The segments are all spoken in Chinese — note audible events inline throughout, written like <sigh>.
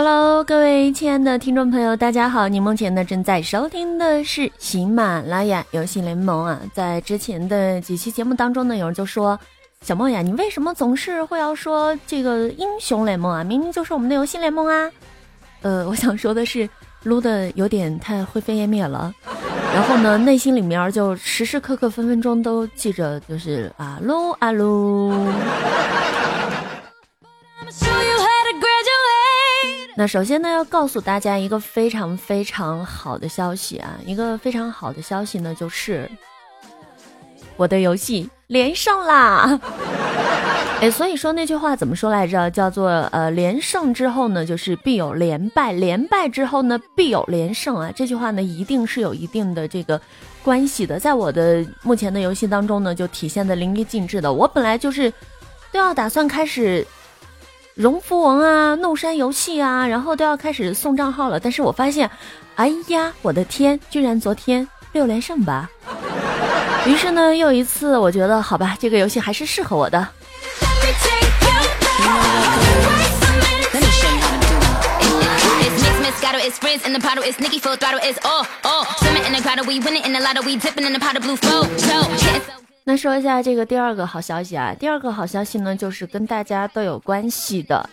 Hello，各位亲爱的听众朋友，大家好！你目前呢正在收听的是喜马拉雅游戏联盟啊。在之前的几期节目当中呢，有人就说：“小梦呀，你为什么总是会要说这个英雄联盟啊？明明就是我们的游戏联盟啊！”呃，我想说的是，撸的有点太灰飞烟灭了，然后呢，内心里面就时时刻刻、分分钟都记着，就是啊撸啊撸。那首先呢，要告诉大家一个非常非常好的消息啊，一个非常好的消息呢，就是我的游戏连胜啦！<laughs> 哎，所以说那句话怎么说来着？叫做呃，连胜之后呢，就是必有连败；连败之后呢，必有连胜啊！这句话呢，一定是有一定的这个关系的，在我的目前的游戏当中呢，就体现的淋漓尽致的。我本来就是都要打算开始。荣福王啊，怒山游戏啊，然后都要开始送账号了。但是我发现，哎呀，我的天，居然昨天六连胜吧！于是呢，又一次，我觉得好吧，这个游戏还是适合我的。那说一下这个第二个好消息啊，第二个好消息呢，就是跟大家都有关系的，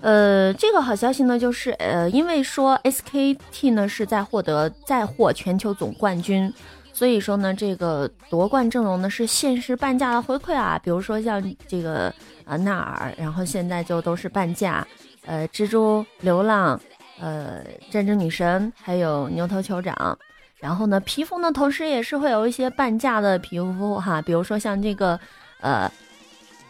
呃，这个好消息呢，就是呃，因为说 SKT 呢是在获得再获全球总冠军，所以说呢，这个夺冠阵容呢是限时半价的回馈啊，比如说像这个啊纳尔，然后现在就都是半价，呃，蜘蛛、流浪、呃，战争女神，还有牛头酋长。然后呢，皮肤呢，同时也是会有一些半价的皮肤哈，比如说像这个，呃，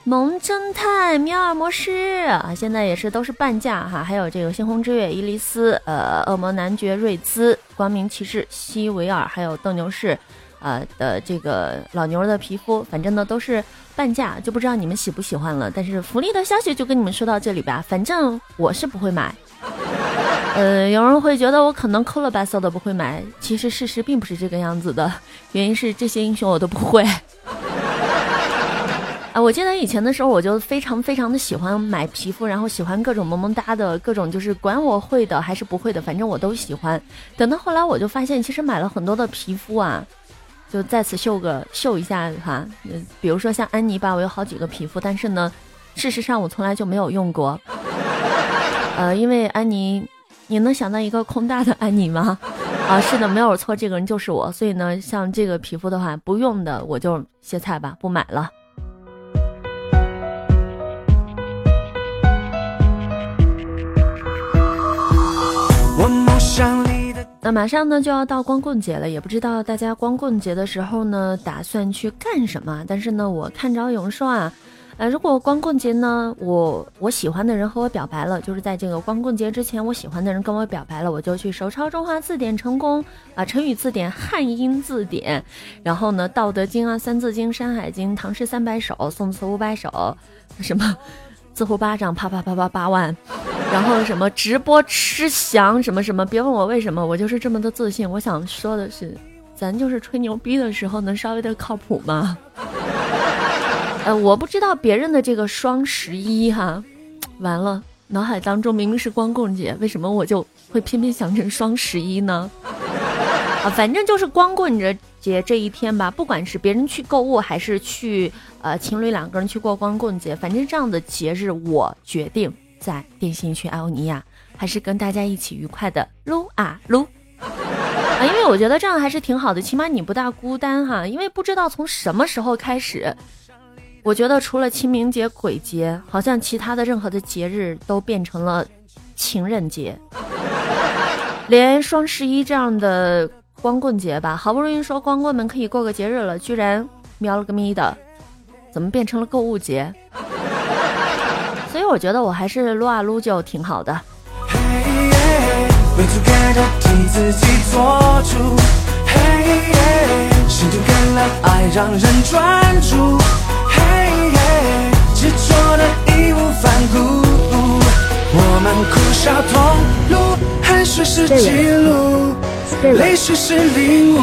萌侦探喵尔摩斯啊，现在也是都是半价哈。还有这个猩红之月伊丽丝，呃，恶魔男爵瑞兹，光明骑士西维尔，还有斗牛士，呃的这个老牛的皮肤，反正呢都是半价，就不知道你们喜不喜欢了。但是福利的消息就跟你们说到这里吧，反正我是不会买。呃，有人会觉得我可能抠了白色的不会买，其实事实并不是这个样子的，原因是这些英雄我都不会。<laughs> 啊，我记得以前的时候，我就非常非常的喜欢买皮肤，然后喜欢各种萌萌哒的各种，就是管我会的还是不会的，反正我都喜欢。等到后来，我就发现其实买了很多的皮肤啊，就在此秀个秀一下哈，比如说像安妮吧，我有好几个皮肤，但是呢，事实上我从来就没有用过。<laughs> 呃，因为安妮。你能想到一个空大的安妮吗？啊，是的，没有错，这个人就是我。所以呢，像这个皮肤的话，不用的我就歇菜吧，不买了。那马上呢就要到光棍节了，也不知道大家光棍节的时候呢打算去干什么？但是呢，我看着有人说啊。呃，如果光棍节呢，我我喜欢的人和我表白了，就是在这个光棍节之前，我喜欢的人跟我表白了，我就去手抄中华字典成功啊，成语字典、汉英字典，然后呢，《道德经》啊，《三字经》、《山海经》、唐诗三百首、宋词五百首，什么自呼巴掌啪啪啪啪八万，然后什么直播吃翔什么什么，别问我为什么，我就是这么的自信。我想说的是，咱就是吹牛逼的时候能稍微的靠谱吗？呃，我不知道别人的这个双十一哈，<tsk> 完了，脑海当中明明是光棍节，为什么我就会偏偏想成双十一呢？<laughs> 啊，反正就是光棍节这一天吧，不管是别人去购物，还是去呃情侣两个人去过光棍节，反正这样的节日，我决定在电信区艾欧尼亚，还是跟大家一起愉快的撸啊撸啊，因为我觉得这样还是挺好的，起码你不大孤单哈，因为不知道从什么时候开始。我觉得除了清明节、鬼节，好像其他的任何的节日都变成了情人节，连双十一这样的光棍节吧，好不容易说光棍们可以过个节日了，居然喵了个咪的，怎么变成了购物节？<laughs> 所以我觉得我还是撸啊撸就挺好的。爱让人专注，执着的义无反顾。我们哭笑同路，汗水是记录，泪水是领悟，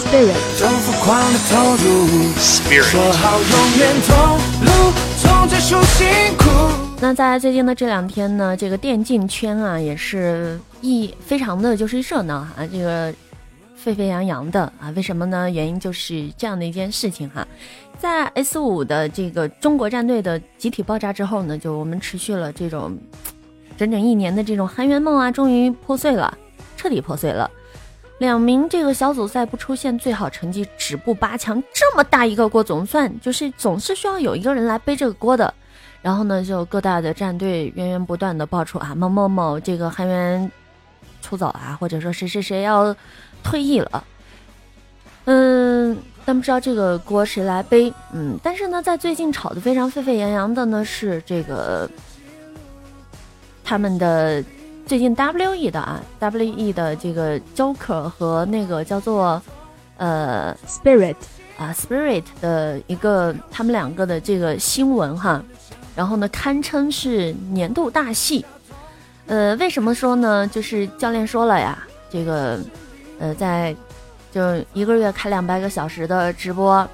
都疯狂的投入，说好永远同路，从最初辛苦。那在最近的这两天呢，这个电竞圈啊也是一非常的就是热闹啊，这个沸沸扬扬的啊。为什么呢？原因就是这样的一件事情哈，在 S 五的这个中国战队的集体爆炸之后呢，就我们持续了这种。整整一年的这种韩元梦啊，终于破碎了，彻底破碎了。两名这个小组赛不出现最好成绩，止步八强，这么大一个锅，总算就是总是需要有一个人来背这个锅的。然后呢，就各大的战队源源不断的爆出啊，某某某这个韩元出走啊，或者说谁谁谁要退役了。嗯，但不知道这个锅谁来背。嗯，但是呢，在最近炒得非常沸沸扬扬的呢是这个。他们的最近 W E 的啊，W E 的这个 Joker 和那个叫做呃 Spirit 啊 Spirit 的一个他们两个的这个新闻哈，然后呢堪称是年度大戏。呃，为什么说呢？就是教练说了呀，这个呃在就一个月开两百个小时的直播，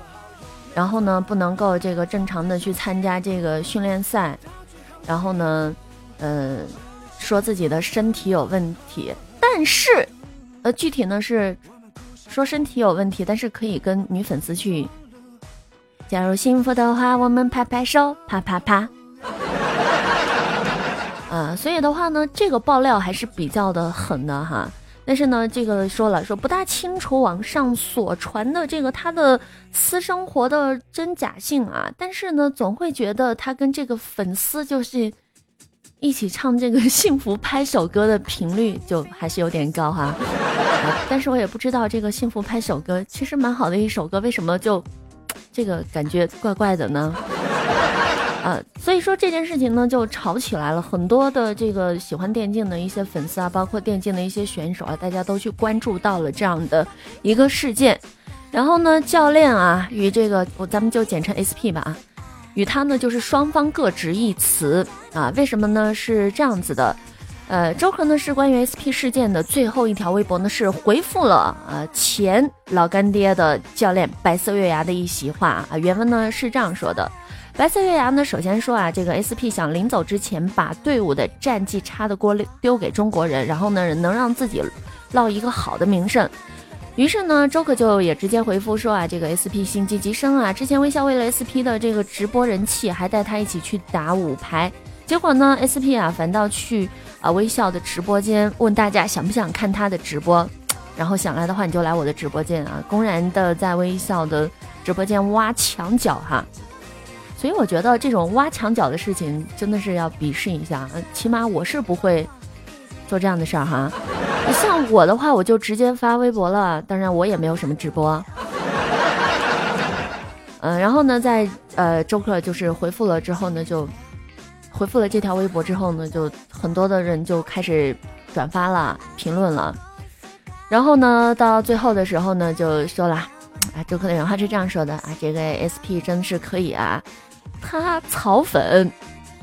然后呢不能够这个正常的去参加这个训练赛，然后呢。呃，说自己的身体有问题，但是，呃，具体呢是说身体有问题，但是可以跟女粉丝去。假如幸福的话，我们拍拍手，啪啪啪。啊，<laughs> 所以的话呢，这个爆料还是比较的狠的哈。但是呢，这个说了说不大清楚网上所传的这个他的私生活的真假性啊，但是呢，总会觉得他跟这个粉丝就是。一起唱这个 <laughs> 幸福拍手歌的频率就还是有点高哈，但是我也不知道这个幸福拍手歌其实蛮好的一首歌，为什么就这个感觉怪怪的呢？呃，所以说这件事情呢就吵起来了，很多的这个喜欢电竞的一些粉丝啊，包括电竞的一些选手啊，大家都去关注到了这样的一个事件，然后呢，教练啊与这个我咱们就简称 SP 吧啊。与他呢，就是双方各执一词啊？为什么呢？是这样子的，呃，周克呢是关于 SP 事件的最后一条微博呢，是回复了呃前老干爹的教练白色月牙的一席话啊。原文呢是这样说的：白色月牙呢首先说啊，这个 SP 想临走之前把队伍的战绩差的锅丢给中国人，然后呢能让自己落一个好的名声。于是呢，周可就也直接回复说啊，这个 SP 心机极深啊，之前微笑为了 SP 的这个直播人气，还带他一起去打五排，结果呢，SP 啊反倒去啊微笑的直播间问大家想不想看他的直播，<tsk> 然后想来的话你就来我的直播间啊，公然的在微笑的直播间挖墙角哈，所以我觉得这种挖墙角的事情真的是要鄙视一下，起码我是不会做这样的事儿哈。像我的话，我就直接发微博了。当然，我也没有什么直播。嗯，然后呢，在呃周克就是回复了之后呢，就回复了这条微博之后呢，就很多的人就开始转发了、评论了。然后呢，到最后的时候呢，就说了啊，周克的原话是这样说的啊，这个 SP 真的是可以啊，他草粉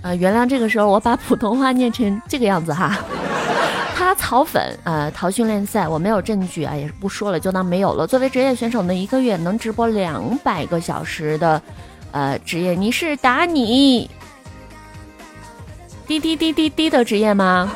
啊，原谅这个时候我把普通话念成这个样子哈。<laughs> 他草粉，呃，逃训练赛，我没有证据啊，也不说了，就当没有了。作为职业选手呢，一个月能直播两百个小时的，呃，职业，你是打你滴滴滴滴滴的职业吗？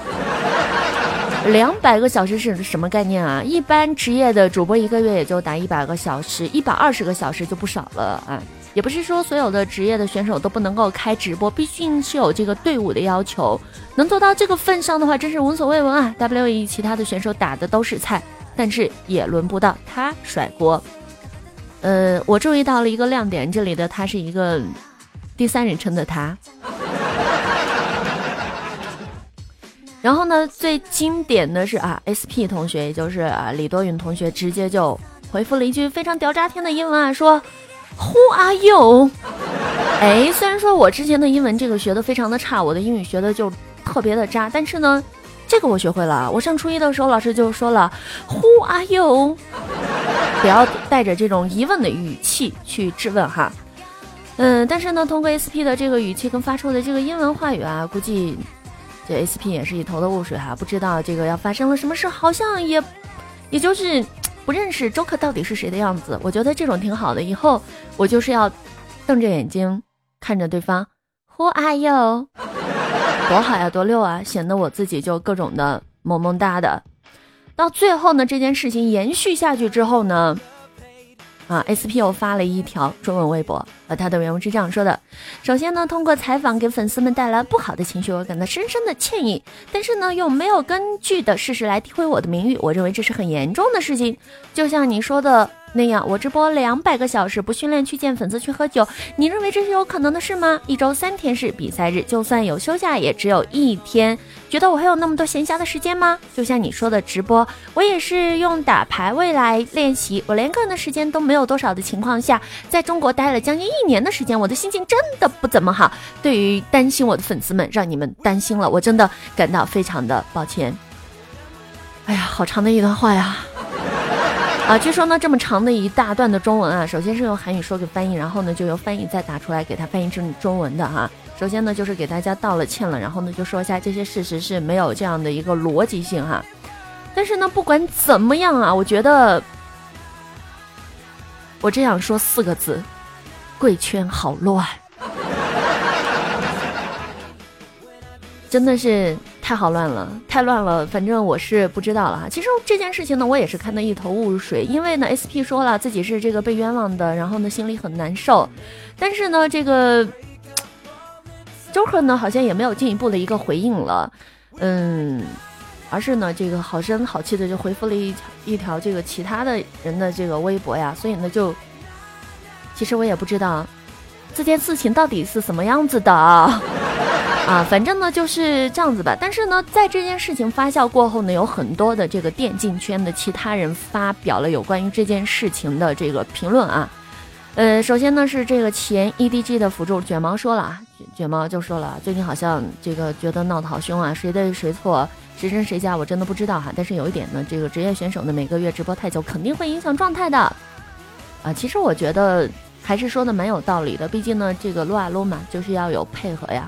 两百个小时是什么概念啊？一般职业的主播一个月也就打一百个小时，一百二十个小时就不少了啊。也不是说所有的职业的选手都不能够开直播，毕竟是有这个队伍的要求。能做到这个份上的话，真是闻所未闻啊！W E 其他的选手打的都是菜，但是也轮不到他甩锅。呃，我注意到了一个亮点，这里的他是一个第三人称的他。后呢，最经典的是啊，S P 同学，也就是啊李多云同学，直接就回复了一句非常屌炸天的英文啊，说。Who are you？哎，虽然说我之前的英文这个学的非常的差，我的英语学的就特别的渣，但是呢，这个我学会了。我上初一的时候，老师就说了，Who are you？不要带着这种疑问的语气去质问哈。嗯，但是呢，通过 SP 的这个语气跟发出的这个英文话语啊，估计这 SP 也是一头的雾水哈，不知道这个要发生了什么事，好像也也就是不认识周克到底是谁的样子。我觉得这种挺好的，以后我就是要瞪着眼睛看着对方，Who are you？<laughs> 多好呀，多溜啊，显得我自己就各种的萌萌哒的。到最后呢，这件事情延续下去之后呢，啊，SP 又发了一条中文微博，呃，他的原文是这样说的：首先呢，通过采访给粉丝们带来不好的情绪，我感到深深的歉意。但是呢，用没有根据的事实来诋毁我的名誉，我认为这是很严重的事情。就像你说的。那样，我直播两百个小时不训练去见粉丝去喝酒，你认为这是有可能的事吗？一周三天是比赛日，就算有休假也只有一天。觉得我还有那么多闲暇的时间吗？就像你说的直播，我也是用打排位来练习，我连个人的时间都没有多少的情况下，在中国待了将近一年的时间，我的心情真的不怎么好。对于担心我的粉丝们，让你们担心了，我真的感到非常的抱歉。哎呀，好长的一段话呀。啊，据说呢，这么长的一大段的中文啊，首先是用韩语说给翻译，然后呢，就由翻译再打出来给他翻译成中文的哈。首先呢，就是给大家道了歉了，然后呢，就说一下这些事实是没有这样的一个逻辑性哈。但是呢，不管怎么样啊，我觉得我这样说四个字：贵圈好乱。<laughs> 真的是太好乱了，太乱了。反正我是不知道了哈。其实这件事情呢，我也是看得一头雾水。因为呢，SP 说了自己是这个被冤枉的，然后呢心里很难受。但是呢，这个周贺呢好像也没有进一步的一个回应了，嗯，而是呢这个好声好气的就回复了一条一条这个其他的人的这个微博呀。所以呢，就其实我也不知道这件事情到底是什么样子的。啊，反正呢就是这样子吧。但是呢，在这件事情发酵过后呢，有很多的这个电竞圈的其他人发表了有关于这件事情的这个评论啊。呃，首先呢是这个前 EDG 的辅助卷毛说了啊，卷毛就说了，最近好像这个觉得闹得好凶啊，谁对谁错，谁真谁假，我真的不知道哈。但是有一点呢，这个职业选手呢每个月直播太久，肯定会影响状态的。啊，其实我觉得还是说的蛮有道理的，毕竟呢这个撸啊撸嘛，就是要有配合呀。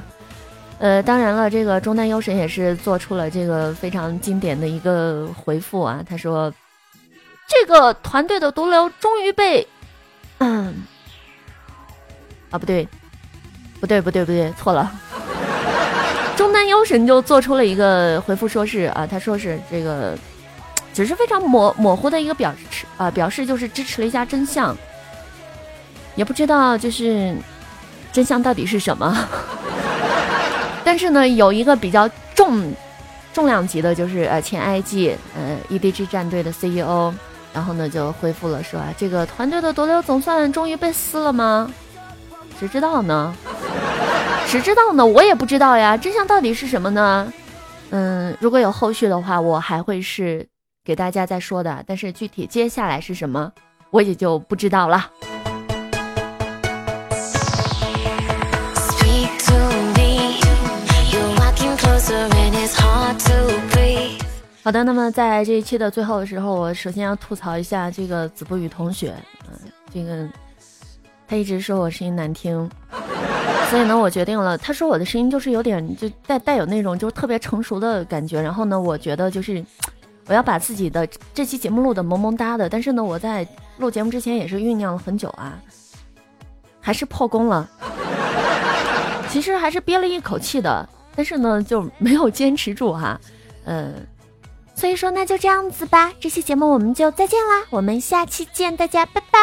呃，当然了，这个中单妖神也是做出了这个非常经典的一个回复啊。他说：“这个团队的毒瘤终于被……嗯，啊，不对，不对，不对，不对，错了。中单妖神就做出了一个回复，说是啊，他说是这个，只是非常模模糊的一个表示啊，表示就是支持了一下真相，也不知道就是真相到底是什么。”但是呢，有一个比较重重量级的，就是呃前 IG 呃 EDG 战队的 CEO，然后呢就回复了说啊，这个团队的毒瘤总算终于被撕了吗？谁知道呢？谁知道呢？我也不知道呀，真相到底是什么呢？嗯，如果有后续的话，我还会是给大家再说的，但是具体接下来是什么，我也就不知道了。好的，那么在这一期的最后的时候，我首先要吐槽一下这个子不语同学，嗯，这个他一直说我声音难听，<laughs> 所以呢，我决定了，他说我的声音就是有点就带带有那种就是特别成熟的感觉，然后呢，我觉得就是我要把自己的这期节目录的萌萌哒的，但是呢，我在录节目之前也是酝酿了很久啊，还是破功了，<laughs> 其实还是憋了一口气的，但是呢就没有坚持住哈，嗯。所以说那就这样子吧这期节目我们就再见啦我们下期见大家拜拜。